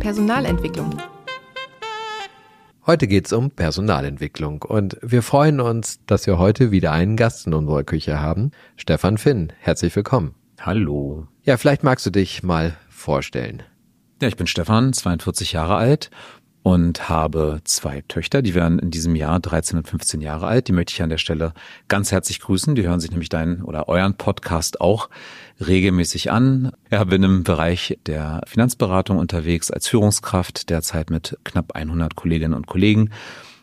Personalentwicklung. Heute geht es um Personalentwicklung und wir freuen uns, dass wir heute wieder einen Gast in unserer Küche haben. Stefan Finn, herzlich willkommen. Hallo. Ja, vielleicht magst du dich mal vorstellen. Ja, ich bin Stefan, 42 Jahre alt und habe zwei Töchter, die werden in diesem Jahr 13 und 15 Jahre alt. Die möchte ich an der Stelle ganz herzlich grüßen. Die hören sich nämlich deinen oder euren Podcast auch regelmäßig an. Ja, bin im Bereich der Finanzberatung unterwegs als Führungskraft, derzeit mit knapp 100 Kolleginnen und Kollegen.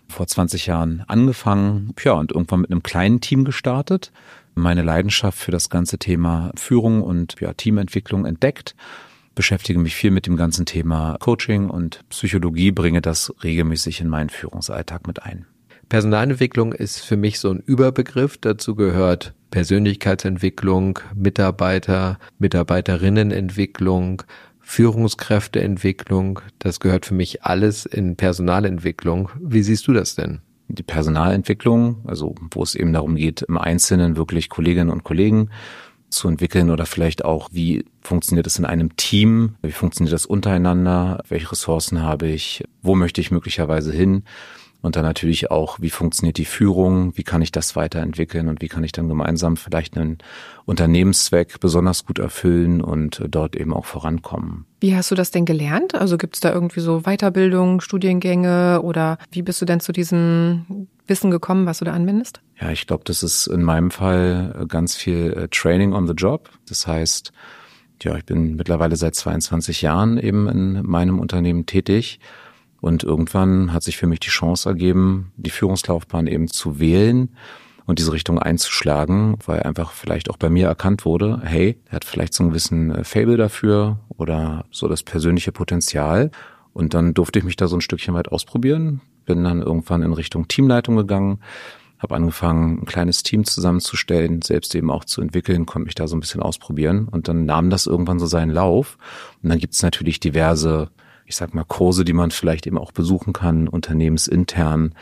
Vor 20 Jahren angefangen, ja, und irgendwann mit einem kleinen Team gestartet. Meine Leidenschaft für das ganze Thema Führung und ja, Teamentwicklung entdeckt beschäftige mich viel mit dem ganzen Thema Coaching und Psychologie, bringe das regelmäßig in meinen Führungsalltag mit ein. Personalentwicklung ist für mich so ein Überbegriff. Dazu gehört Persönlichkeitsentwicklung, Mitarbeiter, Mitarbeiterinnenentwicklung, Führungskräfteentwicklung. Das gehört für mich alles in Personalentwicklung. Wie siehst du das denn? Die Personalentwicklung, also wo es eben darum geht, im Einzelnen wirklich Kolleginnen und Kollegen zu entwickeln oder vielleicht auch, wie funktioniert es in einem Team, wie funktioniert das untereinander, welche Ressourcen habe ich, wo möchte ich möglicherweise hin? Und dann natürlich auch, wie funktioniert die Führung, wie kann ich das weiterentwickeln? Und wie kann ich dann gemeinsam vielleicht einen Unternehmenszweck besonders gut erfüllen und dort eben auch vorankommen. Wie hast du das denn gelernt? Also gibt es da irgendwie so Weiterbildung, Studiengänge oder wie bist du denn zu diesem Wissen gekommen, was du da anwendest? Ja, ich glaube, das ist in meinem Fall ganz viel äh, Training on the Job. Das heißt, ja, ich bin mittlerweile seit 22 Jahren eben in meinem Unternehmen tätig und irgendwann hat sich für mich die Chance ergeben, die Führungslaufbahn eben zu wählen und diese Richtung einzuschlagen, weil einfach vielleicht auch bei mir erkannt wurde, hey, er hat vielleicht so einen gewissen äh, Fable dafür oder so das persönliche Potenzial. Und dann durfte ich mich da so ein Stückchen weit ausprobieren, bin dann irgendwann in Richtung Teamleitung gegangen, habe angefangen, ein kleines Team zusammenzustellen, selbst eben auch zu entwickeln, konnte mich da so ein bisschen ausprobieren und dann nahm das irgendwann so seinen Lauf. Und dann gibt es natürlich diverse ich sag mal, Kurse, die man vielleicht eben auch besuchen kann, unternehmensintern.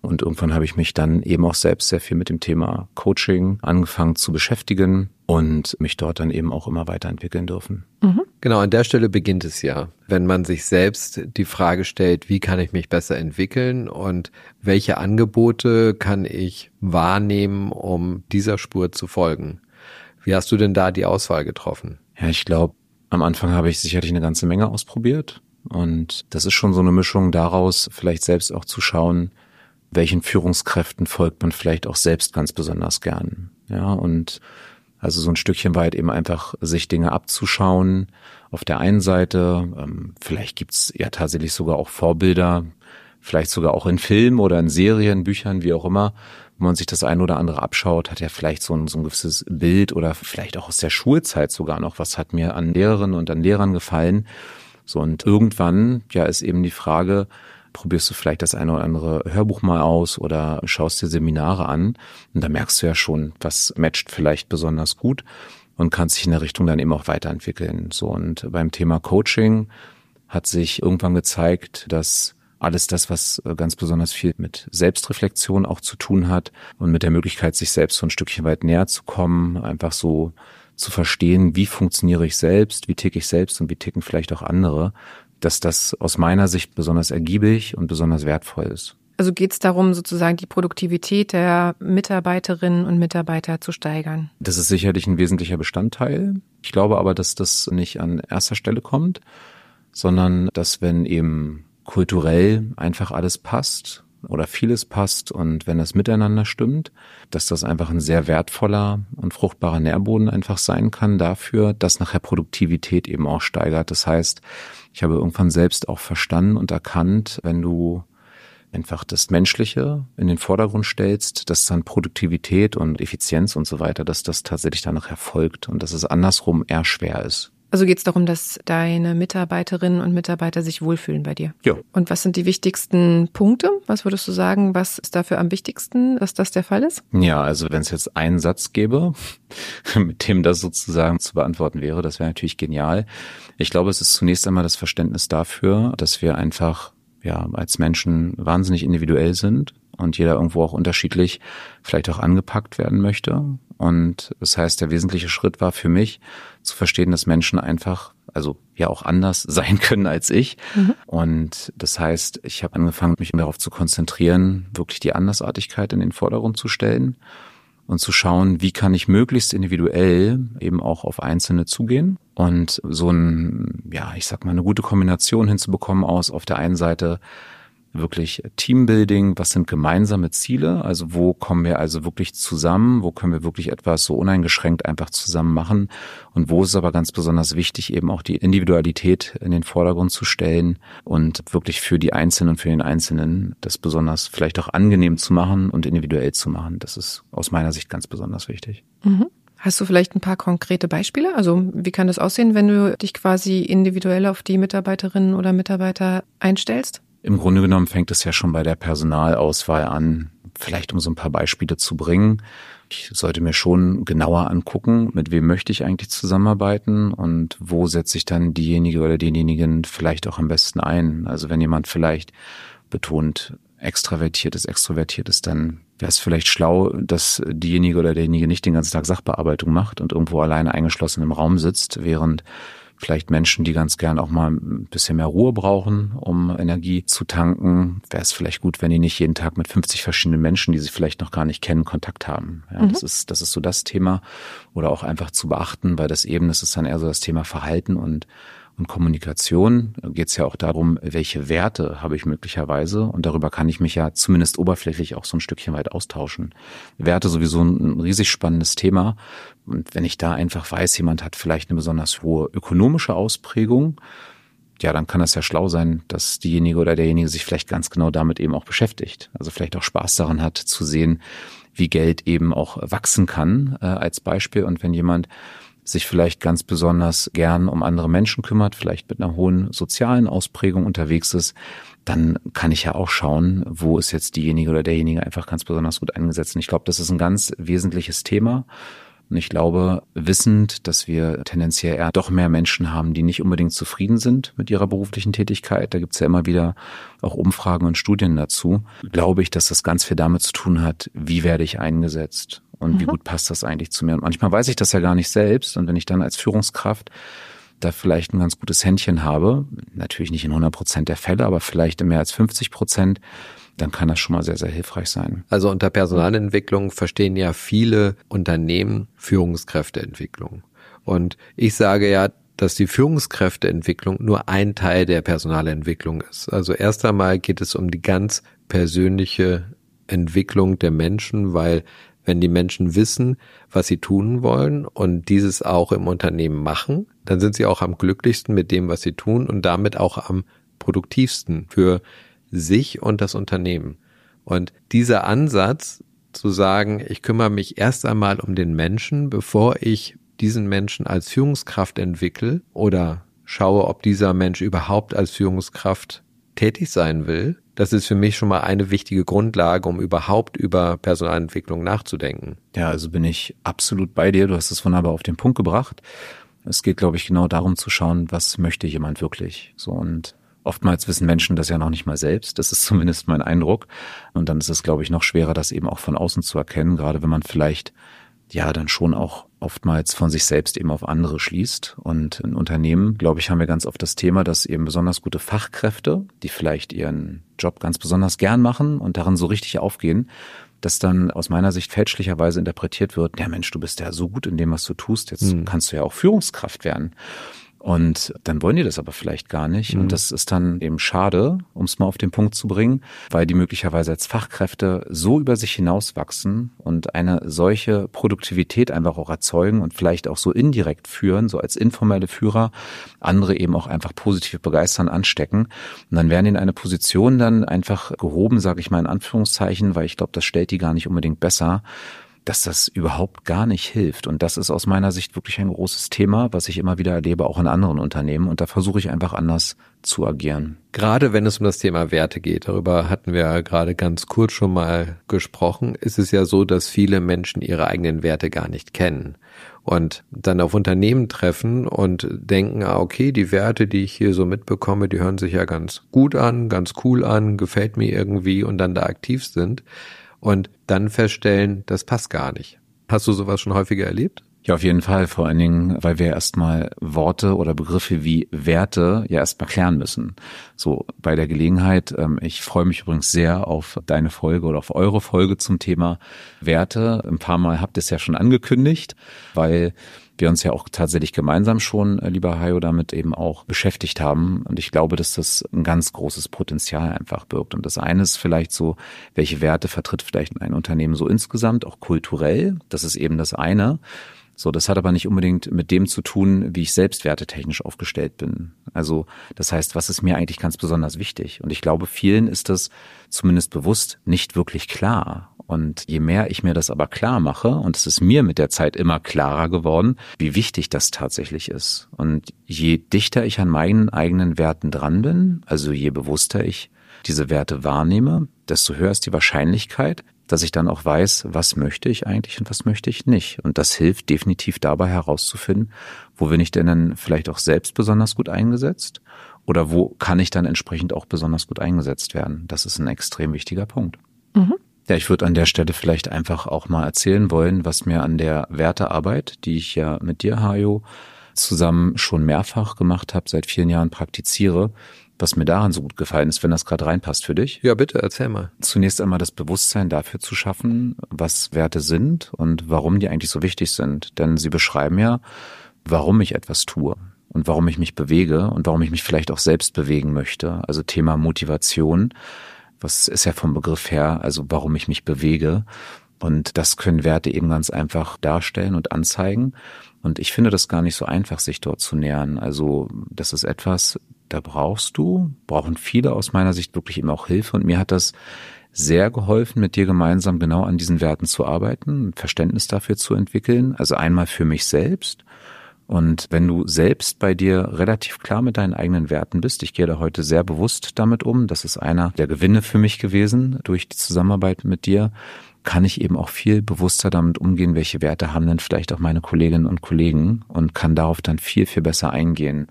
Und irgendwann habe ich mich dann eben auch selbst sehr viel mit dem Thema Coaching angefangen zu beschäftigen und mich dort dann eben auch immer weiterentwickeln dürfen. Mhm. Genau, an der Stelle beginnt es ja, wenn man sich selbst die Frage stellt, wie kann ich mich besser entwickeln und welche Angebote kann ich wahrnehmen, um dieser Spur zu folgen. Wie hast du denn da die Auswahl getroffen? Ja, ich glaube, am Anfang habe ich sicherlich eine ganze Menge ausprobiert und das ist schon so eine Mischung daraus, vielleicht selbst auch zu schauen, welchen Führungskräften folgt man vielleicht auch selbst ganz besonders gern. Ja, und also so ein Stückchen weit eben einfach sich Dinge abzuschauen. Auf der einen Seite, ähm, vielleicht gibt's ja tatsächlich sogar auch Vorbilder, vielleicht sogar auch in Filmen oder in Serien, Büchern, wie auch immer, wo man sich das eine oder andere abschaut, hat ja vielleicht so ein, so ein gewisses Bild oder vielleicht auch aus der Schulzeit sogar noch, was hat mir an Lehrerinnen und an Lehrern gefallen. So und irgendwann, ja, ist eben die Frage, probierst du vielleicht das eine oder andere Hörbuch mal aus oder schaust dir Seminare an und da merkst du ja schon, was matcht vielleicht besonders gut und kannst dich in der Richtung dann eben auch weiterentwickeln. So und beim Thema Coaching hat sich irgendwann gezeigt, dass alles das, was ganz besonders viel mit Selbstreflexion auch zu tun hat und mit der Möglichkeit, sich selbst so ein Stückchen weit näher zu kommen, einfach so zu verstehen, wie funktioniere ich selbst, wie ticke ich selbst und wie ticken vielleicht auch andere, dass das aus meiner Sicht besonders ergiebig und besonders wertvoll ist. Also geht es darum, sozusagen die Produktivität der Mitarbeiterinnen und Mitarbeiter zu steigern? Das ist sicherlich ein wesentlicher Bestandteil. Ich glaube aber, dass das nicht an erster Stelle kommt, sondern dass wenn eben kulturell einfach alles passt oder vieles passt und wenn das miteinander stimmt, dass das einfach ein sehr wertvoller und fruchtbarer Nährboden einfach sein kann dafür, dass nachher Produktivität eben auch steigert. Das heißt, ich habe irgendwann selbst auch verstanden und erkannt, wenn du einfach das Menschliche in den Vordergrund stellst, dass dann Produktivität und Effizienz und so weiter, dass das tatsächlich danach erfolgt und dass es andersrum eher schwer ist. Also geht es darum, dass deine Mitarbeiterinnen und Mitarbeiter sich wohlfühlen bei dir? Ja. Und was sind die wichtigsten Punkte? Was würdest du sagen, was ist dafür am wichtigsten, dass das der Fall ist? Ja, also wenn es jetzt einen Satz gäbe, mit dem das sozusagen zu beantworten wäre, das wäre natürlich genial. Ich glaube, es ist zunächst einmal das Verständnis dafür, dass wir einfach ja als Menschen wahnsinnig individuell sind und jeder irgendwo auch unterschiedlich vielleicht auch angepackt werden möchte. Und das heißt, der wesentliche Schritt war für mich zu verstehen, dass Menschen einfach, also ja auch anders sein können als ich. Mhm. Und das heißt, ich habe angefangen, mich darauf zu konzentrieren, wirklich die Andersartigkeit in den Vordergrund zu stellen und zu schauen, wie kann ich möglichst individuell eben auch auf Einzelne zugehen und so ein, ja, ich sag mal, eine gute Kombination hinzubekommen aus auf der einen Seite wirklich Teambuilding, was sind gemeinsame Ziele, also wo kommen wir also wirklich zusammen, wo können wir wirklich etwas so uneingeschränkt einfach zusammen machen und wo ist es aber ganz besonders wichtig, eben auch die Individualität in den Vordergrund zu stellen und wirklich für die Einzelnen und für den Einzelnen das besonders vielleicht auch angenehm zu machen und individuell zu machen. Das ist aus meiner Sicht ganz besonders wichtig. Mhm. Hast du vielleicht ein paar konkrete Beispiele? Also wie kann das aussehen, wenn du dich quasi individuell auf die Mitarbeiterinnen oder Mitarbeiter einstellst? Im Grunde genommen fängt es ja schon bei der Personalauswahl an, vielleicht um so ein paar Beispiele zu bringen. Ich sollte mir schon genauer angucken, mit wem möchte ich eigentlich zusammenarbeiten und wo setze ich dann diejenige oder denjenigen vielleicht auch am besten ein. Also wenn jemand vielleicht betont extravertiert ist, extrovertiert ist, dann wäre es vielleicht schlau, dass diejenige oder derjenige nicht den ganzen Tag Sachbearbeitung macht und irgendwo alleine eingeschlossen im Raum sitzt, während vielleicht Menschen, die ganz gern auch mal ein bisschen mehr Ruhe brauchen, um Energie zu tanken, wäre es vielleicht gut, wenn die nicht jeden Tag mit 50 verschiedenen Menschen, die sie vielleicht noch gar nicht kennen, Kontakt haben. Ja, mhm. Das ist, das ist so das Thema. Oder auch einfach zu beachten, weil das eben, das ist dann eher so das Thema Verhalten und und Kommunikation geht es ja auch darum, welche Werte habe ich möglicherweise und darüber kann ich mich ja zumindest oberflächlich auch so ein Stückchen weit austauschen. Werte sowieso ein riesig spannendes Thema und wenn ich da einfach weiß, jemand hat vielleicht eine besonders hohe ökonomische Ausprägung, ja, dann kann das ja schlau sein, dass diejenige oder derjenige sich vielleicht ganz genau damit eben auch beschäftigt. Also vielleicht auch Spaß daran hat zu sehen, wie Geld eben auch wachsen kann äh, als Beispiel. Und wenn jemand sich vielleicht ganz besonders gern um andere Menschen kümmert, vielleicht mit einer hohen sozialen Ausprägung unterwegs ist, dann kann ich ja auch schauen, wo ist jetzt diejenige oder derjenige einfach ganz besonders gut eingesetzt. Und ich glaube, das ist ein ganz wesentliches Thema. Und ich glaube, wissend, dass wir tendenziell eher doch mehr Menschen haben, die nicht unbedingt zufrieden sind mit ihrer beruflichen Tätigkeit, da gibt's ja immer wieder auch Umfragen und Studien dazu, glaube ich, dass das ganz viel damit zu tun hat, wie werde ich eingesetzt und mhm. wie gut passt das eigentlich zu mir. Und manchmal weiß ich das ja gar nicht selbst. Und wenn ich dann als Führungskraft da vielleicht ein ganz gutes Händchen habe, natürlich nicht in 100 Prozent der Fälle, aber vielleicht in mehr als 50 Prozent, dann kann das schon mal sehr, sehr hilfreich sein. Also unter Personalentwicklung verstehen ja viele Unternehmen Führungskräfteentwicklung. Und ich sage ja, dass die Führungskräfteentwicklung nur ein Teil der Personalentwicklung ist. Also erst einmal geht es um die ganz persönliche Entwicklung der Menschen, weil wenn die Menschen wissen, was sie tun wollen und dieses auch im Unternehmen machen, dann sind sie auch am glücklichsten mit dem, was sie tun und damit auch am produktivsten für sich und das Unternehmen. Und dieser Ansatz zu sagen, ich kümmere mich erst einmal um den Menschen, bevor ich diesen Menschen als Führungskraft entwickle oder schaue, ob dieser Mensch überhaupt als Führungskraft tätig sein will, das ist für mich schon mal eine wichtige Grundlage, um überhaupt über Personalentwicklung nachzudenken. Ja, also bin ich absolut bei dir. Du hast es wunderbar auf den Punkt gebracht. Es geht, glaube ich, genau darum zu schauen, was möchte jemand wirklich. So und oftmals wissen Menschen das ja noch nicht mal selbst. Das ist zumindest mein Eindruck. Und dann ist es, glaube ich, noch schwerer, das eben auch von außen zu erkennen, gerade wenn man vielleicht ja dann schon auch oftmals von sich selbst eben auf andere schließt. Und in Unternehmen, glaube ich, haben wir ganz oft das Thema, dass eben besonders gute Fachkräfte, die vielleicht ihren Job ganz besonders gern machen und darin so richtig aufgehen, dass dann aus meiner Sicht fälschlicherweise interpretiert wird, ja Mensch, du bist ja so gut in dem, was du tust, jetzt mhm. kannst du ja auch Führungskraft werden. Und dann wollen die das aber vielleicht gar nicht. Mhm. Und das ist dann eben schade, um es mal auf den Punkt zu bringen, weil die möglicherweise als Fachkräfte so über sich hinauswachsen und eine solche Produktivität einfach auch erzeugen und vielleicht auch so indirekt führen, so als informelle Führer, andere eben auch einfach positiv begeistern, anstecken. Und dann werden in eine Position dann einfach gehoben, sage ich mal in Anführungszeichen, weil ich glaube, das stellt die gar nicht unbedingt besser dass das überhaupt gar nicht hilft. Und das ist aus meiner Sicht wirklich ein großes Thema, was ich immer wieder erlebe, auch in anderen Unternehmen. Und da versuche ich einfach anders zu agieren. Gerade wenn es um das Thema Werte geht, darüber hatten wir ja gerade ganz kurz schon mal gesprochen, ist es ja so, dass viele Menschen ihre eigenen Werte gar nicht kennen und dann auf Unternehmen treffen und denken, ah, okay, die Werte, die ich hier so mitbekomme, die hören sich ja ganz gut an, ganz cool an, gefällt mir irgendwie und dann da aktiv sind und dann feststellen, das passt gar nicht. Hast du sowas schon häufiger erlebt? Ja, auf jeden Fall. Vor allen Dingen, weil wir erstmal Worte oder Begriffe wie Werte ja erstmal klären müssen. So bei der Gelegenheit. Ähm, ich freue mich übrigens sehr auf deine Folge oder auf eure Folge zum Thema Werte. Ein paar Mal habt ihr es ja schon angekündigt, weil wir uns ja auch tatsächlich gemeinsam schon, äh, lieber Hayo, damit eben auch beschäftigt haben. Und ich glaube, dass das ein ganz großes Potenzial einfach birgt. Und das eine ist vielleicht so, welche Werte vertritt vielleicht ein Unternehmen so insgesamt, auch kulturell. Das ist eben das eine. So, das hat aber nicht unbedingt mit dem zu tun, wie ich selbst wertetechnisch aufgestellt bin. Also, das heißt, was ist mir eigentlich ganz besonders wichtig? Und ich glaube, vielen ist das zumindest bewusst nicht wirklich klar. Und je mehr ich mir das aber klar mache, und es ist mir mit der Zeit immer klarer geworden, wie wichtig das tatsächlich ist. Und je dichter ich an meinen eigenen Werten dran bin, also je bewusster ich diese Werte wahrnehme, desto höher ist die Wahrscheinlichkeit, dass ich dann auch weiß, was möchte ich eigentlich und was möchte ich nicht. Und das hilft definitiv dabei herauszufinden, wo bin ich denn dann vielleicht auch selbst besonders gut eingesetzt oder wo kann ich dann entsprechend auch besonders gut eingesetzt werden. Das ist ein extrem wichtiger Punkt. Mhm. Ja, ich würde an der Stelle vielleicht einfach auch mal erzählen wollen, was mir an der Wertearbeit, die ich ja mit dir, Hajo, zusammen schon mehrfach gemacht habe, seit vielen Jahren praktiziere, was mir daran so gut gefallen ist, wenn das gerade reinpasst für dich. Ja, bitte, erzähl mal. Zunächst einmal das Bewusstsein dafür zu schaffen, was Werte sind und warum die eigentlich so wichtig sind. Denn sie beschreiben ja, warum ich etwas tue und warum ich mich bewege und warum ich mich vielleicht auch selbst bewegen möchte. Also Thema Motivation was ist ja vom Begriff her, also warum ich mich bewege. Und das können Werte eben ganz einfach darstellen und anzeigen. Und ich finde das gar nicht so einfach, sich dort zu nähern. Also das ist etwas, da brauchst du, brauchen viele aus meiner Sicht wirklich eben auch Hilfe. Und mir hat das sehr geholfen, mit dir gemeinsam genau an diesen Werten zu arbeiten, Verständnis dafür zu entwickeln. Also einmal für mich selbst und wenn du selbst bei dir relativ klar mit deinen eigenen Werten bist, ich gehe da heute sehr bewusst damit um, das ist einer der Gewinne für mich gewesen durch die Zusammenarbeit mit dir, kann ich eben auch viel bewusster damit umgehen, welche Werte haben denn vielleicht auch meine Kolleginnen und Kollegen und kann darauf dann viel, viel besser eingehen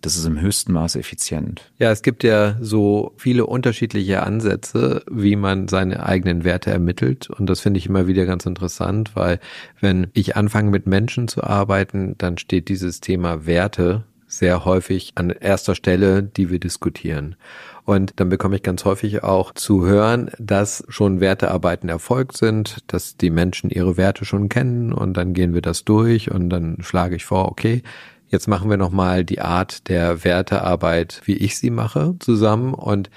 das ist im höchsten Maße effizient. Ja, es gibt ja so viele unterschiedliche Ansätze, wie man seine eigenen Werte ermittelt. Und das finde ich immer wieder ganz interessant, weil wenn ich anfange mit Menschen zu arbeiten, dann steht dieses Thema Werte sehr häufig an erster Stelle, die wir diskutieren. Und dann bekomme ich ganz häufig auch zu hören, dass schon Wertearbeiten erfolgt sind, dass die Menschen ihre Werte schon kennen und dann gehen wir das durch und dann schlage ich vor, okay, Jetzt machen wir nochmal die Art der Wertearbeit, wie ich sie mache, zusammen und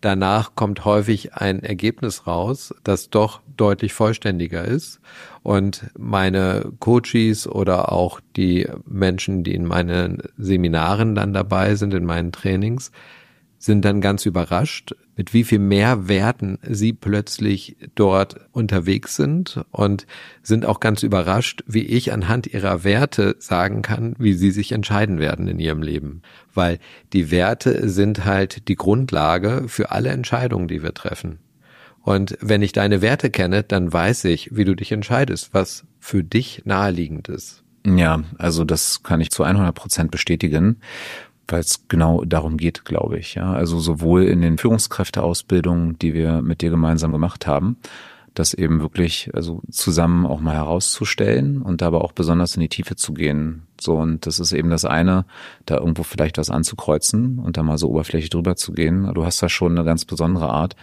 danach kommt häufig ein Ergebnis raus, das doch deutlich vollständiger ist. Und meine Coaches oder auch die Menschen, die in meinen Seminaren dann dabei sind, in meinen Trainings, sind dann ganz überrascht, mit wie viel mehr Werten sie plötzlich dort unterwegs sind und sind auch ganz überrascht, wie ich anhand ihrer Werte sagen kann, wie sie sich entscheiden werden in ihrem Leben. Weil die Werte sind halt die Grundlage für alle Entscheidungen, die wir treffen. Und wenn ich deine Werte kenne, dann weiß ich, wie du dich entscheidest, was für dich naheliegend ist. Ja, also das kann ich zu 100 Prozent bestätigen weil es genau darum geht, glaube ich. Ja, also sowohl in den Führungskräfteausbildungen, die wir mit dir gemeinsam gemacht haben, das eben wirklich also zusammen auch mal herauszustellen und aber auch besonders in die Tiefe zu gehen. So und das ist eben das eine, da irgendwo vielleicht was anzukreuzen und da mal so oberflächlich drüber zu gehen. Du hast da schon eine ganz besondere Art,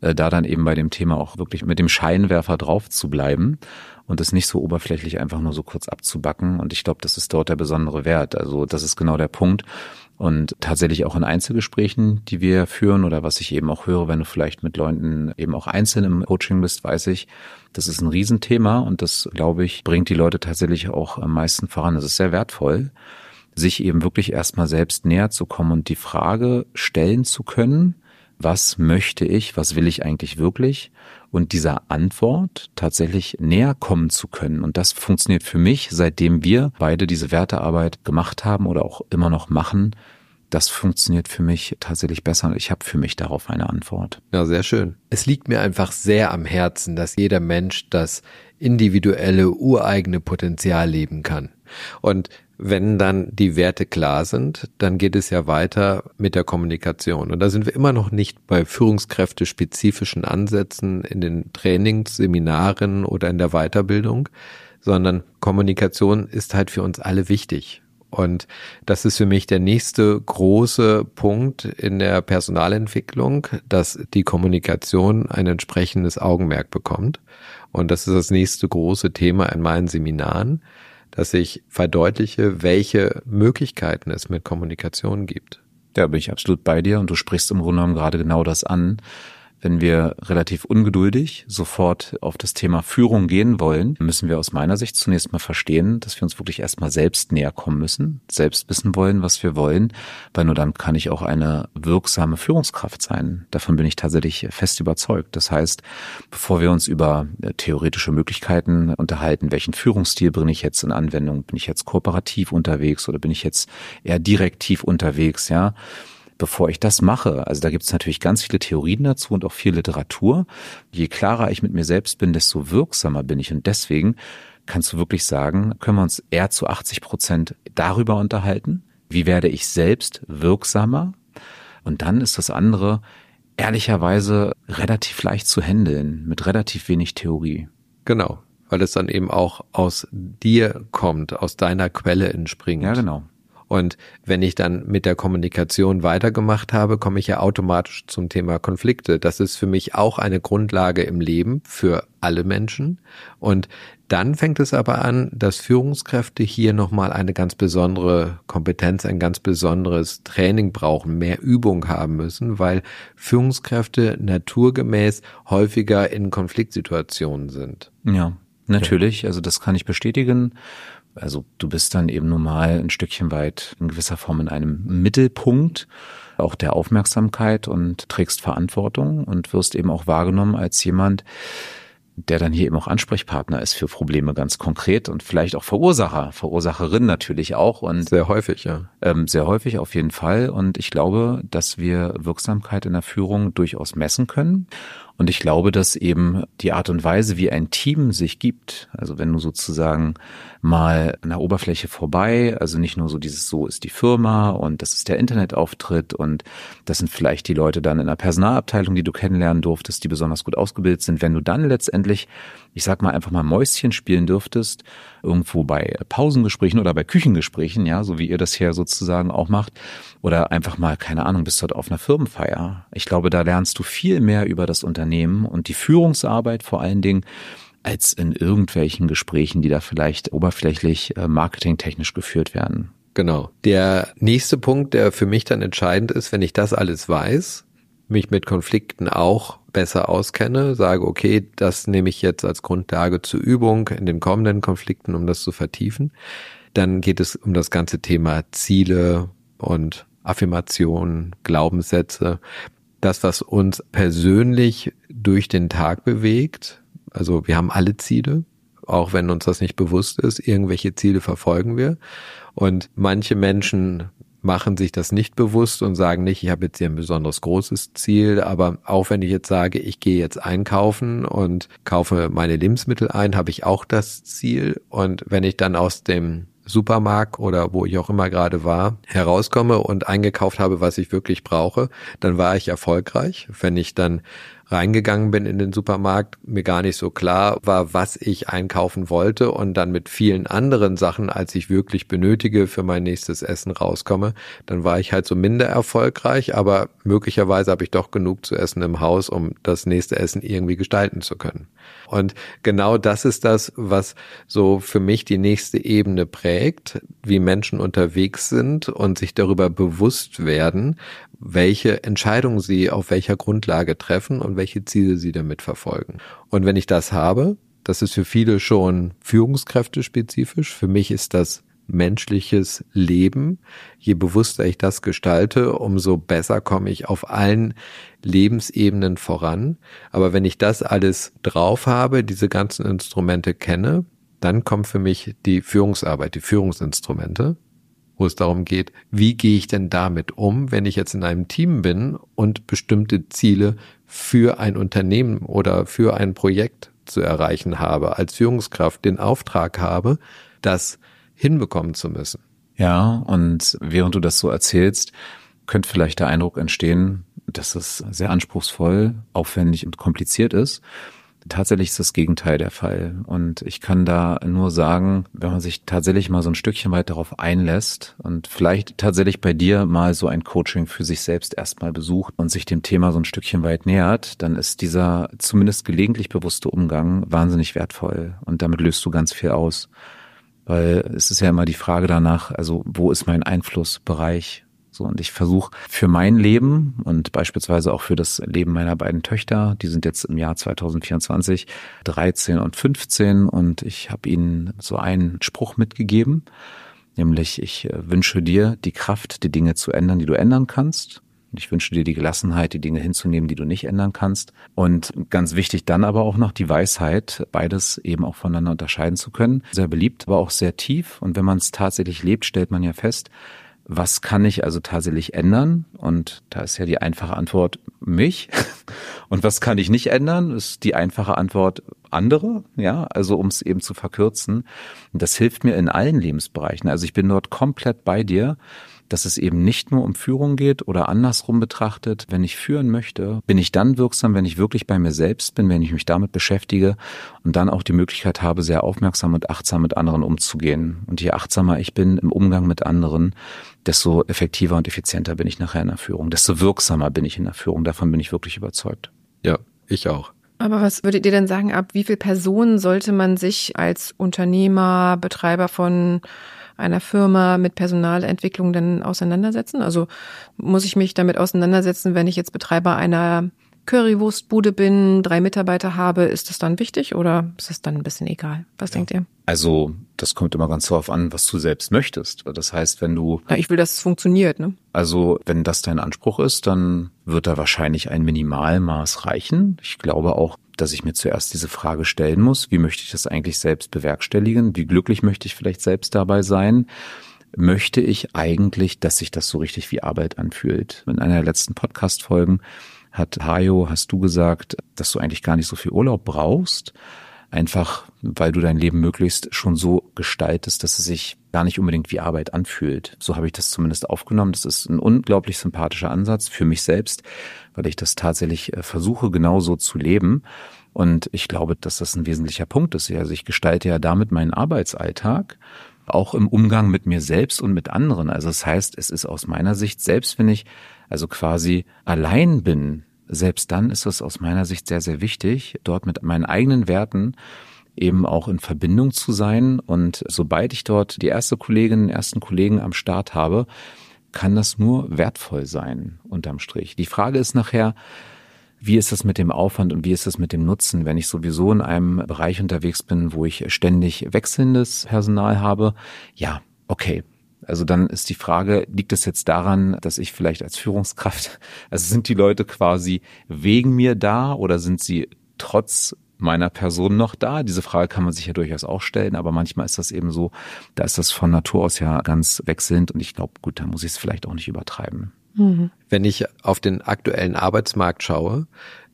äh, da dann eben bei dem Thema auch wirklich mit dem Scheinwerfer drauf zu bleiben und es nicht so oberflächlich einfach nur so kurz abzubacken. Und ich glaube, das ist dort der besondere Wert. Also das ist genau der Punkt. Und tatsächlich auch in Einzelgesprächen, die wir führen oder was ich eben auch höre, wenn du vielleicht mit Leuten eben auch einzeln im Coaching bist, weiß ich, das ist ein Riesenthema und das, glaube ich, bringt die Leute tatsächlich auch am meisten voran. Das ist sehr wertvoll, sich eben wirklich erstmal selbst näher zu kommen und die Frage stellen zu können, was möchte ich, was will ich eigentlich wirklich und dieser Antwort tatsächlich näher kommen zu können. Und das funktioniert für mich, seitdem wir beide diese Wertearbeit gemacht haben oder auch immer noch machen, das funktioniert für mich tatsächlich besser und ich habe für mich darauf eine Antwort. Ja, sehr schön. Es liegt mir einfach sehr am Herzen, dass jeder Mensch das individuelle, ureigene Potenzial leben kann. Und wenn dann die Werte klar sind, dann geht es ja weiter mit der Kommunikation. Und da sind wir immer noch nicht bei Führungskräfte-spezifischen Ansätzen in den Trainings, Seminaren oder in der Weiterbildung, sondern Kommunikation ist halt für uns alle wichtig. Und das ist für mich der nächste große Punkt in der Personalentwicklung, dass die Kommunikation ein entsprechendes Augenmerk bekommt. Und das ist das nächste große Thema in meinen Seminaren, dass ich verdeutliche, welche Möglichkeiten es mit Kommunikation gibt. Da bin ich absolut bei dir und du sprichst im Grunde genommen gerade genau das an wenn wir relativ ungeduldig sofort auf das Thema Führung gehen wollen, müssen wir aus meiner Sicht zunächst mal verstehen, dass wir uns wirklich erstmal selbst näher kommen müssen, selbst wissen wollen, was wir wollen, weil nur dann kann ich auch eine wirksame Führungskraft sein. Davon bin ich tatsächlich fest überzeugt. Das heißt, bevor wir uns über theoretische Möglichkeiten unterhalten, welchen Führungsstil bringe ich jetzt in Anwendung? Bin ich jetzt kooperativ unterwegs oder bin ich jetzt eher direktiv unterwegs, ja? Bevor ich das mache, also da gibt es natürlich ganz viele Theorien dazu und auch viel Literatur, je klarer ich mit mir selbst bin, desto wirksamer bin ich. Und deswegen kannst du wirklich sagen, können wir uns eher zu 80 Prozent darüber unterhalten, wie werde ich selbst wirksamer. Und dann ist das andere ehrlicherweise relativ leicht zu handeln, mit relativ wenig Theorie. Genau, weil es dann eben auch aus dir kommt, aus deiner Quelle entspringt. Ja, genau. Und wenn ich dann mit der Kommunikation weitergemacht habe, komme ich ja automatisch zum Thema Konflikte. Das ist für mich auch eine Grundlage im Leben für alle Menschen. Und dann fängt es aber an, dass Führungskräfte hier nochmal eine ganz besondere Kompetenz, ein ganz besonderes Training brauchen, mehr Übung haben müssen, weil Führungskräfte naturgemäß häufiger in Konfliktsituationen sind. Ja, natürlich. Also das kann ich bestätigen. Also du bist dann eben nun mal ein Stückchen weit in gewisser Form in einem Mittelpunkt auch der Aufmerksamkeit und trägst Verantwortung und wirst eben auch wahrgenommen als jemand, der dann hier eben auch Ansprechpartner ist für Probleme ganz konkret und vielleicht auch Verursacher, Verursacherin natürlich auch und sehr häufig, ja. Ähm, sehr häufig auf jeden Fall und ich glaube, dass wir Wirksamkeit in der Führung durchaus messen können und ich glaube, dass eben die Art und Weise, wie ein Team sich gibt, also wenn du sozusagen mal an der Oberfläche vorbei, also nicht nur so dieses so ist die Firma und das ist der Internetauftritt und das sind vielleicht die Leute dann in der Personalabteilung, die du kennenlernen durftest, die besonders gut ausgebildet sind. Wenn du dann letztendlich, ich sag mal einfach mal Mäuschen spielen dürftest, irgendwo bei Pausengesprächen oder bei Küchengesprächen, ja, so wie ihr das hier sozusagen auch macht, oder einfach mal, keine Ahnung, bist dort auf einer Firmenfeier. Ich glaube, da lernst du viel mehr über das Unternehmen und die Führungsarbeit vor allen Dingen als in irgendwelchen Gesprächen, die da vielleicht oberflächlich äh, marketingtechnisch geführt werden. Genau. Der nächste Punkt, der für mich dann entscheidend ist, wenn ich das alles weiß, mich mit Konflikten auch besser auskenne, sage, okay, das nehme ich jetzt als Grundlage zur Übung in den kommenden Konflikten, um das zu vertiefen. Dann geht es um das ganze Thema Ziele und Affirmationen, Glaubenssätze das, was uns persönlich durch den Tag bewegt. Also wir haben alle Ziele, auch wenn uns das nicht bewusst ist. Irgendwelche Ziele verfolgen wir. Und manche Menschen machen sich das nicht bewusst und sagen nicht, ich habe jetzt hier ein besonders großes Ziel, aber auch wenn ich jetzt sage, ich gehe jetzt einkaufen und kaufe meine Lebensmittel ein, habe ich auch das Ziel. Und wenn ich dann aus dem Supermarkt oder wo ich auch immer gerade war, herauskomme und eingekauft habe, was ich wirklich brauche, dann war ich erfolgreich. Wenn ich dann reingegangen bin in den Supermarkt, mir gar nicht so klar war, was ich einkaufen wollte und dann mit vielen anderen Sachen, als ich wirklich benötige für mein nächstes Essen rauskomme, dann war ich halt so minder erfolgreich, aber möglicherweise habe ich doch genug zu essen im Haus, um das nächste Essen irgendwie gestalten zu können. Und genau das ist das, was so für mich die nächste Ebene prägt, wie Menschen unterwegs sind und sich darüber bewusst werden, welche Entscheidungen sie auf welcher Grundlage treffen und welche Ziele sie damit verfolgen. Und wenn ich das habe, das ist für viele schon Führungskräfte spezifisch. Für mich ist das menschliches Leben. Je bewusster ich das gestalte, umso besser komme ich auf allen Lebensebenen voran. Aber wenn ich das alles drauf habe, diese ganzen Instrumente kenne, dann kommt für mich die Führungsarbeit, die Führungsinstrumente, wo es darum geht, wie gehe ich denn damit um, wenn ich jetzt in einem Team bin und bestimmte Ziele für ein Unternehmen oder für ein Projekt zu erreichen habe, als Führungskraft den Auftrag habe, das hinbekommen zu müssen. Ja, und während du das so erzählst, könnte vielleicht der Eindruck entstehen, dass es sehr anspruchsvoll, aufwendig und kompliziert ist. Tatsächlich ist das Gegenteil der Fall. Und ich kann da nur sagen, wenn man sich tatsächlich mal so ein Stückchen weit darauf einlässt und vielleicht tatsächlich bei dir mal so ein Coaching für sich selbst erstmal besucht und sich dem Thema so ein Stückchen weit nähert, dann ist dieser zumindest gelegentlich bewusste Umgang wahnsinnig wertvoll. Und damit löst du ganz viel aus. Weil es ist ja immer die Frage danach, also wo ist mein Einflussbereich? So, und ich versuche für mein Leben und beispielsweise auch für das Leben meiner beiden Töchter, die sind jetzt im Jahr 2024 13 und 15 und ich habe ihnen so einen Spruch mitgegeben, nämlich ich äh, wünsche dir die Kraft, die Dinge zu ändern, die du ändern kannst. Ich wünsche dir die Gelassenheit, die Dinge hinzunehmen, die du nicht ändern kannst. Und ganz wichtig dann aber auch noch die Weisheit, beides eben auch voneinander unterscheiden zu können. Sehr beliebt, aber auch sehr tief. Und wenn man es tatsächlich lebt, stellt man ja fest, was kann ich also tatsächlich ändern? Und da ist ja die einfache Antwort mich. Und was kann ich nicht ändern? Ist die einfache Antwort andere, ja, also um es eben zu verkürzen. Das hilft mir in allen Lebensbereichen. Also ich bin dort komplett bei dir dass es eben nicht nur um Führung geht oder andersrum betrachtet. Wenn ich führen möchte, bin ich dann wirksam, wenn ich wirklich bei mir selbst bin, wenn ich mich damit beschäftige und dann auch die Möglichkeit habe, sehr aufmerksam und achtsam mit anderen umzugehen. Und je achtsamer ich bin im Umgang mit anderen, desto effektiver und effizienter bin ich nachher in der Führung, desto wirksamer bin ich in der Führung. Davon bin ich wirklich überzeugt. Ja, ich auch. Aber was würdet ihr denn sagen, ab wie viel Personen sollte man sich als Unternehmer, Betreiber von einer Firma mit Personalentwicklung denn auseinandersetzen? Also muss ich mich damit auseinandersetzen, wenn ich jetzt Betreiber einer Currywurstbude bin, drei Mitarbeiter habe, ist das dann wichtig oder ist das dann ein bisschen egal? Was ja. denkt ihr? Also, das kommt immer ganz darauf an, was du selbst möchtest. Das heißt, wenn du. Ja, ich will, dass es funktioniert, ne? Also, wenn das dein Anspruch ist, dann wird da wahrscheinlich ein Minimalmaß reichen. Ich glaube auch, dass ich mir zuerst diese Frage stellen muss, wie möchte ich das eigentlich selbst bewerkstelligen? Wie glücklich möchte ich vielleicht selbst dabei sein? Möchte ich eigentlich, dass sich das so richtig wie Arbeit anfühlt? In einer der letzten Podcast-Folgen hat Hajo, hast du gesagt, dass du eigentlich gar nicht so viel Urlaub brauchst. Einfach, weil du dein Leben möglichst schon so gestaltest, dass es sich gar nicht unbedingt wie Arbeit anfühlt. So habe ich das zumindest aufgenommen. Das ist ein unglaublich sympathischer Ansatz für mich selbst, weil ich das tatsächlich äh, versuche, genauso zu leben. Und ich glaube, dass das ein wesentlicher Punkt ist. Also ich gestalte ja damit meinen Arbeitsalltag auch im Umgang mit mir selbst und mit anderen. Also das heißt, es ist aus meiner Sicht, selbst wenn ich also quasi allein bin, selbst dann ist es aus meiner Sicht sehr, sehr wichtig, dort mit meinen eigenen Werten eben auch in Verbindung zu sein. Und sobald ich dort die erste Kollegin, den ersten Kollegen am Start habe, kann das nur wertvoll sein, unterm Strich. Die Frage ist nachher, wie ist es mit dem Aufwand und wie ist es mit dem Nutzen, wenn ich sowieso in einem Bereich unterwegs bin, wo ich ständig wechselndes Personal habe? Ja, okay. Also dann ist die Frage, liegt es jetzt daran, dass ich vielleicht als Führungskraft, also sind die Leute quasi wegen mir da oder sind sie trotz meiner Person noch da? Diese Frage kann man sich ja durchaus auch stellen, aber manchmal ist das eben so, da ist das von Natur aus ja ganz wechselnd und ich glaube, gut, da muss ich es vielleicht auch nicht übertreiben. Mhm. Wenn ich auf den aktuellen Arbeitsmarkt schaue,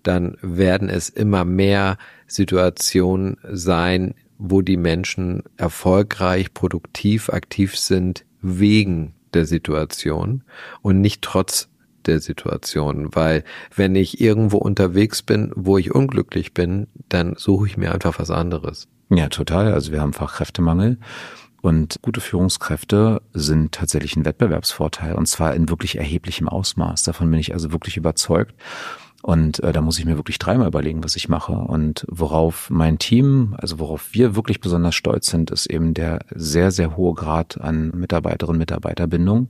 dann werden es immer mehr Situationen sein, wo die Menschen erfolgreich, produktiv, aktiv sind wegen der Situation und nicht trotz der Situation, weil wenn ich irgendwo unterwegs bin, wo ich unglücklich bin, dann suche ich mir einfach was anderes. Ja, total. Also wir haben Fachkräftemangel und gute Führungskräfte sind tatsächlich ein Wettbewerbsvorteil und zwar in wirklich erheblichem Ausmaß. Davon bin ich also wirklich überzeugt. Und äh, da muss ich mir wirklich dreimal überlegen, was ich mache. Und worauf mein Team, also worauf wir wirklich besonders stolz sind, ist eben der sehr, sehr hohe Grad an Mitarbeiterinnen und Mitarbeiterbindung.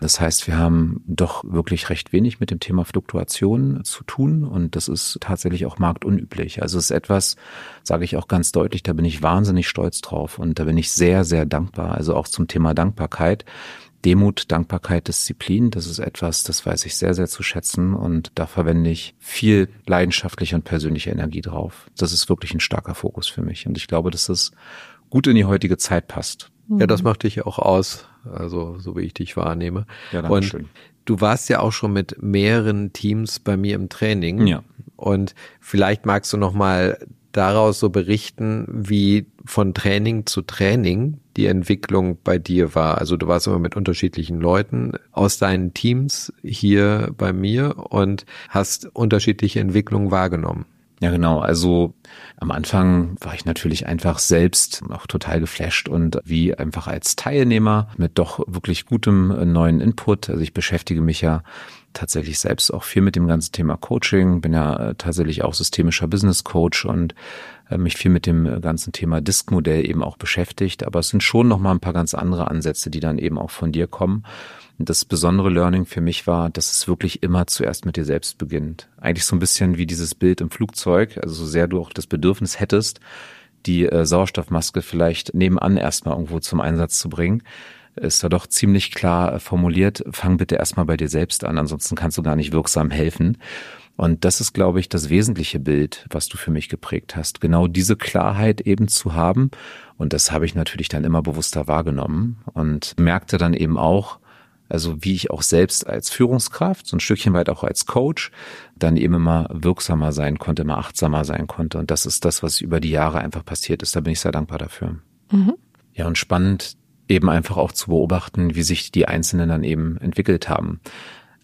Das heißt, wir haben doch wirklich recht wenig mit dem Thema Fluktuation zu tun und das ist tatsächlich auch marktunüblich. Also es ist etwas, sage ich auch ganz deutlich, da bin ich wahnsinnig stolz drauf und da bin ich sehr, sehr dankbar. Also auch zum Thema Dankbarkeit. Demut, Dankbarkeit, Disziplin, das ist etwas, das weiß ich sehr, sehr zu schätzen und da verwende ich viel leidenschaftliche und persönliche Energie drauf. Das ist wirklich ein starker Fokus für mich und ich glaube, dass das gut in die heutige Zeit passt. Ja, das macht dich auch aus, also so wie ich dich wahrnehme. Ja, danke und schön. du warst ja auch schon mit mehreren Teams bei mir im Training. Ja. Und vielleicht magst du noch mal daraus so berichten, wie von Training zu Training die Entwicklung bei dir war. Also du warst immer mit unterschiedlichen Leuten aus deinen Teams hier bei mir und hast unterschiedliche Entwicklungen wahrgenommen. Ja, genau. Also am Anfang war ich natürlich einfach selbst auch total geflasht und wie einfach als Teilnehmer mit doch wirklich gutem äh, neuen Input. Also ich beschäftige mich ja tatsächlich selbst auch viel mit dem ganzen Thema Coaching, bin ja äh, tatsächlich auch systemischer Business Coach und mich viel mit dem ganzen Thema Disk-Modell eben auch beschäftigt. Aber es sind schon noch mal ein paar ganz andere Ansätze, die dann eben auch von dir kommen. Das besondere Learning für mich war, dass es wirklich immer zuerst mit dir selbst beginnt. Eigentlich so ein bisschen wie dieses Bild im Flugzeug, also so sehr du auch das Bedürfnis hättest, die äh, Sauerstoffmaske vielleicht nebenan erstmal irgendwo zum Einsatz zu bringen, ist da doch ziemlich klar äh, formuliert, fang bitte erstmal bei dir selbst an, ansonsten kannst du gar nicht wirksam helfen. Und das ist, glaube ich, das wesentliche Bild, was du für mich geprägt hast. Genau diese Klarheit eben zu haben. Und das habe ich natürlich dann immer bewusster wahrgenommen und merkte dann eben auch, also wie ich auch selbst als Führungskraft, so ein Stückchen weit auch als Coach, dann eben immer wirksamer sein konnte, immer achtsamer sein konnte. Und das ist das, was über die Jahre einfach passiert ist. Da bin ich sehr dankbar dafür. Mhm. Ja, und spannend eben einfach auch zu beobachten, wie sich die Einzelnen dann eben entwickelt haben.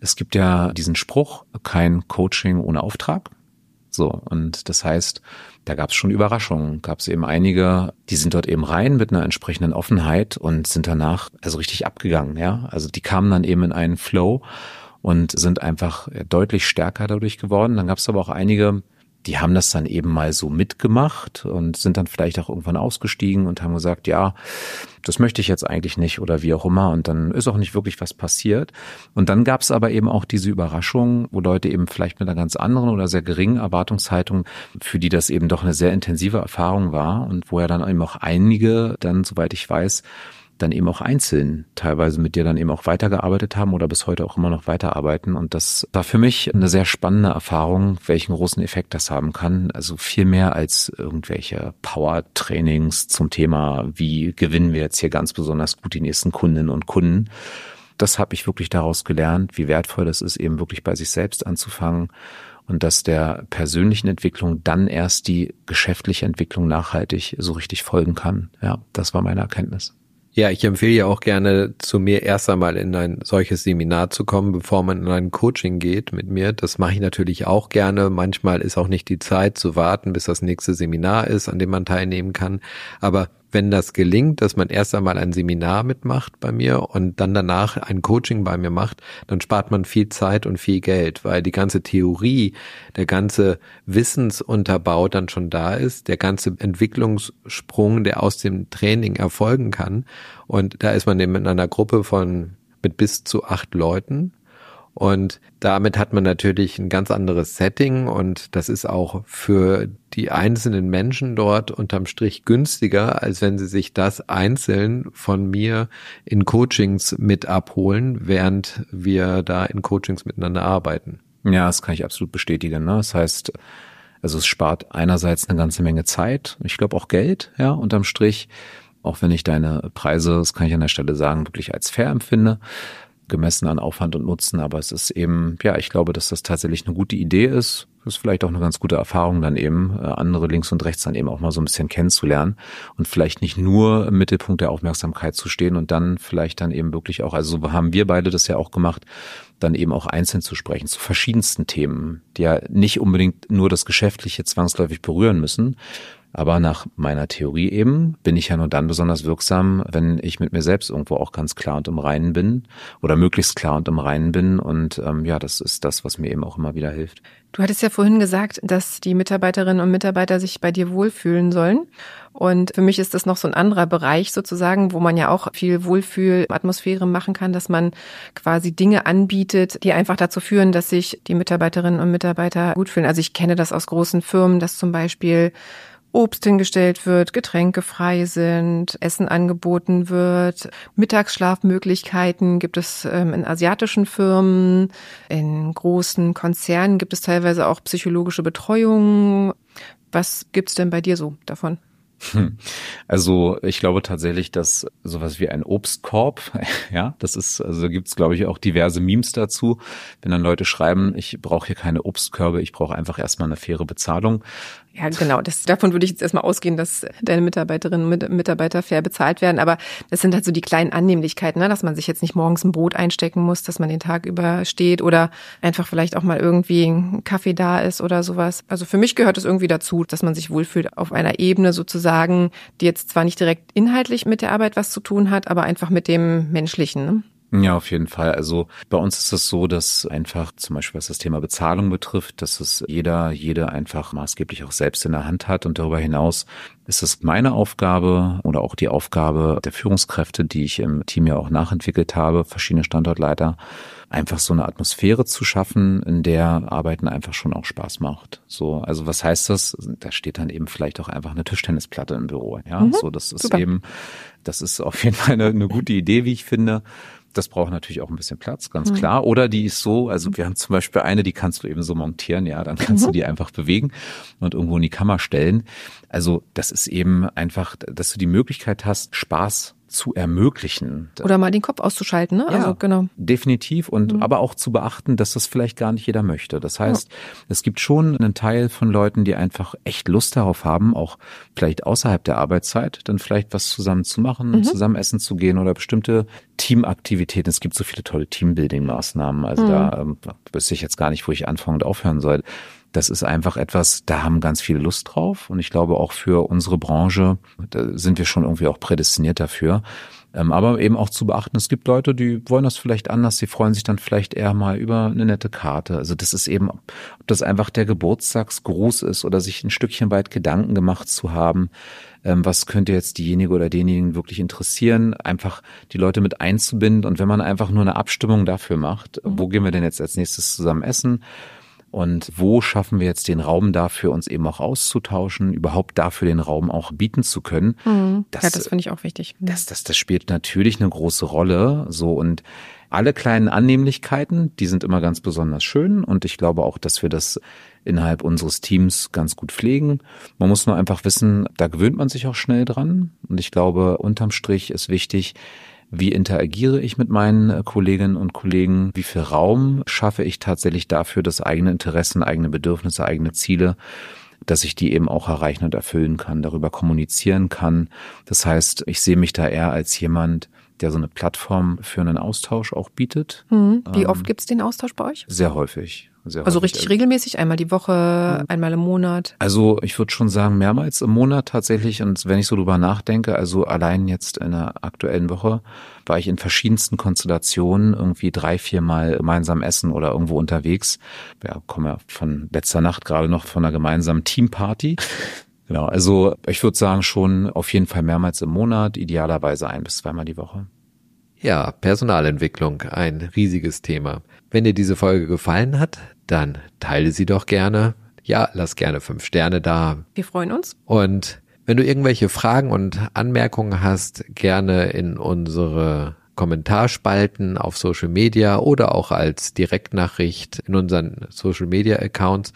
Es gibt ja diesen Spruch, kein Coaching ohne Auftrag. So, und das heißt, da gab es schon Überraschungen. Gab es eben einige, die sind dort eben rein mit einer entsprechenden Offenheit und sind danach also richtig abgegangen, ja. Also die kamen dann eben in einen Flow und sind einfach deutlich stärker dadurch geworden. Dann gab es aber auch einige, die haben das dann eben mal so mitgemacht und sind dann vielleicht auch irgendwann ausgestiegen und haben gesagt, ja, das möchte ich jetzt eigentlich nicht oder wie auch immer. Und dann ist auch nicht wirklich was passiert. Und dann gab es aber eben auch diese Überraschung, wo Leute eben vielleicht mit einer ganz anderen oder sehr geringen Erwartungshaltung, für die das eben doch eine sehr intensive Erfahrung war und wo ja dann eben auch einige dann, soweit ich weiß, dann eben auch einzeln teilweise mit dir dann eben auch weitergearbeitet haben oder bis heute auch immer noch weiterarbeiten. Und das war für mich eine sehr spannende Erfahrung, welchen großen Effekt das haben kann. Also viel mehr als irgendwelche Power-Trainings zum Thema, wie gewinnen wir jetzt hier ganz besonders gut die nächsten Kundinnen und Kunden. Das habe ich wirklich daraus gelernt, wie wertvoll das ist, eben wirklich bei sich selbst anzufangen und dass der persönlichen Entwicklung dann erst die geschäftliche Entwicklung nachhaltig so richtig folgen kann. Ja, das war meine Erkenntnis. Ja, ich empfehle ja auch gerne, zu mir erst einmal in ein solches Seminar zu kommen, bevor man in ein Coaching geht mit mir. Das mache ich natürlich auch gerne. Manchmal ist auch nicht die Zeit zu warten, bis das nächste Seminar ist, an dem man teilnehmen kann. Aber wenn das gelingt, dass man erst einmal ein Seminar mitmacht bei mir und dann danach ein Coaching bei mir macht, dann spart man viel Zeit und viel Geld, weil die ganze Theorie, der ganze Wissensunterbau dann schon da ist, der ganze Entwicklungssprung, der aus dem Training erfolgen kann. Und da ist man eben in einer Gruppe von mit bis zu acht Leuten und damit hat man natürlich ein ganz anderes Setting und das ist auch für die einzelnen Menschen dort unterm Strich günstiger, als wenn sie sich das einzeln von mir in Coachings mit abholen, während wir da in Coachings miteinander arbeiten. Ja, das kann ich absolut bestätigen. Ne? Das heißt, also es spart einerseits eine ganze Menge Zeit, ich glaube auch Geld, ja, unterm Strich, auch wenn ich deine Preise, das kann ich an der Stelle sagen, wirklich als fair empfinde gemessen an Aufwand und Nutzen. Aber es ist eben, ja, ich glaube, dass das tatsächlich eine gute Idee ist. Das ist vielleicht auch eine ganz gute Erfahrung, dann eben äh, andere links und rechts dann eben auch mal so ein bisschen kennenzulernen und vielleicht nicht nur im Mittelpunkt der Aufmerksamkeit zu stehen und dann vielleicht dann eben wirklich auch, also so haben wir beide das ja auch gemacht, dann eben auch einzeln zu sprechen zu verschiedensten Themen, die ja nicht unbedingt nur das Geschäftliche zwangsläufig berühren müssen, Aber nach meiner Theorie eben bin ich ja nur dann besonders wirksam, wenn ich mit mir selbst irgendwo auch ganz klar und im Reinen bin oder möglichst klar und im Reinen bin. Und ähm, ja, das ist das, was mir eben auch immer wieder hilft. Du hattest ja vorhin gesagt, dass die Mitarbeiterinnen und Mitarbeiter sich bei dir wohlfühlen sollen. Und für mich ist das noch so ein anderer Bereich sozusagen, wo man ja auch viel Wohlfühlatmosphäre machen kann, dass man quasi Dinge anbietet, die einfach dazu führen, dass sich die Mitarbeiterinnen und Mitarbeiter gut fühlen. Also ich kenne das aus großen Firmen, dass zum Beispiel Obst hingestellt wird, Getränke frei sind, Essen angeboten wird, Mittagsschlafmöglichkeiten gibt es ähm, in asiatischen Firmen, in großen Konzernen gibt es teilweise auch psychologische Betreuung. Was gibt's denn bei dir so davon? Hm. Also ich glaube tatsächlich, dass sowas wie ein Obstkorb, ja, das ist, also gibt's glaube ich auch diverse Memes dazu, wenn dann Leute schreiben, ich brauche hier keine Obstkörbe, ich brauche einfach erstmal eine faire Bezahlung. Ja, genau. Das, davon würde ich jetzt erstmal ausgehen, dass deine Mitarbeiterinnen und Mitarbeiter fair bezahlt werden. Aber das sind halt so die kleinen Annehmlichkeiten, ne? dass man sich jetzt nicht morgens ein Brot einstecken muss, dass man den Tag übersteht oder einfach vielleicht auch mal irgendwie ein Kaffee da ist oder sowas. Also für mich gehört es irgendwie dazu, dass man sich wohlfühlt auf einer Ebene sozusagen, die jetzt zwar nicht direkt inhaltlich mit der Arbeit was zu tun hat, aber einfach mit dem Menschlichen. Ne? Ja, auf jeden Fall. Also bei uns ist es so, dass einfach zum Beispiel was das Thema Bezahlung betrifft, dass es jeder, jede einfach maßgeblich auch selbst in der Hand hat. Und darüber hinaus ist es meine Aufgabe oder auch die Aufgabe der Führungskräfte, die ich im Team ja auch nachentwickelt habe, verschiedene Standortleiter, einfach so eine Atmosphäre zu schaffen, in der Arbeiten einfach schon auch Spaß macht. So, also was heißt das? Da steht dann eben vielleicht auch einfach eine Tischtennisplatte im Büro. Ja, mhm, so das ist super. eben, das ist auf jeden Fall eine, eine gute Idee, wie ich finde. Das braucht natürlich auch ein bisschen Platz, ganz mhm. klar. Oder die ist so, also wir haben zum Beispiel eine, die kannst du eben so montieren, ja, dann kannst mhm. du die einfach bewegen und irgendwo in die Kammer stellen. Also das ist eben einfach, dass du die Möglichkeit hast, Spaß zu ermöglichen. Oder mal den Kopf auszuschalten, ne? Ja, also genau. Definitiv und mhm. aber auch zu beachten, dass das vielleicht gar nicht jeder möchte. Das heißt, ja. es gibt schon einen Teil von Leuten, die einfach echt Lust darauf haben, auch vielleicht außerhalb der Arbeitszeit dann vielleicht was zusammen zu machen, mhm. zusammen essen zu gehen oder bestimmte Teamaktivitäten. Es gibt so viele tolle Teambuilding-Maßnahmen. Also mhm. da ähm, wüsste ich jetzt gar nicht, wo ich anfangen und aufhören soll das ist einfach etwas, da haben ganz viele Lust drauf. Und ich glaube auch für unsere Branche, da sind wir schon irgendwie auch prädestiniert dafür. Ähm, aber eben auch zu beachten, es gibt Leute, die wollen das vielleicht anders, sie freuen sich dann vielleicht eher mal über eine nette Karte. Also das ist eben, ob das einfach der Geburtstagsgruß ist oder sich ein Stückchen weit Gedanken gemacht zu haben, ähm, was könnte jetzt diejenige oder denjenigen wirklich interessieren, einfach die Leute mit einzubinden. Und wenn man einfach nur eine Abstimmung dafür macht, mhm. wo gehen wir denn jetzt als nächstes zusammen essen? Und wo schaffen wir jetzt den Raum dafür, uns eben auch auszutauschen, überhaupt dafür den Raum auch bieten zu können? Mhm. Das, ja, das finde ich auch wichtig. Das, das, das spielt natürlich eine große Rolle. So und alle kleinen Annehmlichkeiten, die sind immer ganz besonders schön. Und ich glaube auch, dass wir das innerhalb unseres Teams ganz gut pflegen. Man muss nur einfach wissen, da gewöhnt man sich auch schnell dran. Und ich glaube, unterm Strich ist wichtig, wie interagiere ich mit meinen äh, Kolleginnen und Kollegen? Wie viel Raum schaffe ich tatsächlich dafür, dass eigene Interessen, eigene Bedürfnisse, eigene Ziele dass ich die eben auch erreichen und erfüllen kann, darüber kommunizieren kann. Das heißt, ich sehe mich da eher als jemand, der so eine Plattform für einen Austausch auch bietet. Hm. Wie oft ähm, gibt's den Austausch bei euch? Sehr häufig. Sehr also richtig also regelmäßig, einmal die Woche, einmal im Monat? Also ich würde schon sagen, mehrmals im Monat tatsächlich. Und wenn ich so drüber nachdenke, also allein jetzt in der aktuellen Woche war ich in verschiedensten Konstellationen irgendwie drei, viermal gemeinsam essen oder irgendwo unterwegs. Ja, komme ja von letzter Nacht gerade noch von einer gemeinsamen Teamparty. Genau, also ich würde sagen schon auf jeden Fall mehrmals im Monat, idealerweise ein bis zweimal die Woche. Ja, Personalentwicklung, ein riesiges Thema. Wenn dir diese Folge gefallen hat, dann teile sie doch gerne. Ja, lass gerne fünf Sterne da. Wir freuen uns. Und wenn du irgendwelche Fragen und Anmerkungen hast, gerne in unsere Kommentarspalten auf Social Media oder auch als Direktnachricht in unseren Social Media Accounts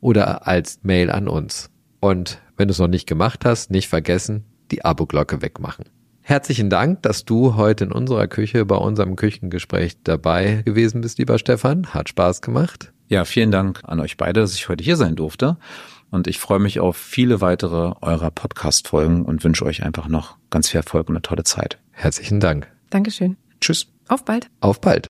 oder als Mail an uns. Und wenn du es noch nicht gemacht hast, nicht vergessen, die Abo-Glocke wegmachen. Herzlichen Dank, dass du heute in unserer Küche bei unserem Küchengespräch dabei gewesen bist, lieber Stefan. Hat Spaß gemacht. Ja, vielen Dank an euch beide, dass ich heute hier sein durfte. Und ich freue mich auf viele weitere eurer Podcast-Folgen und wünsche euch einfach noch ganz viel Erfolg und eine tolle Zeit. Herzlichen Dank. Dankeschön. Tschüss. Auf bald. Auf bald.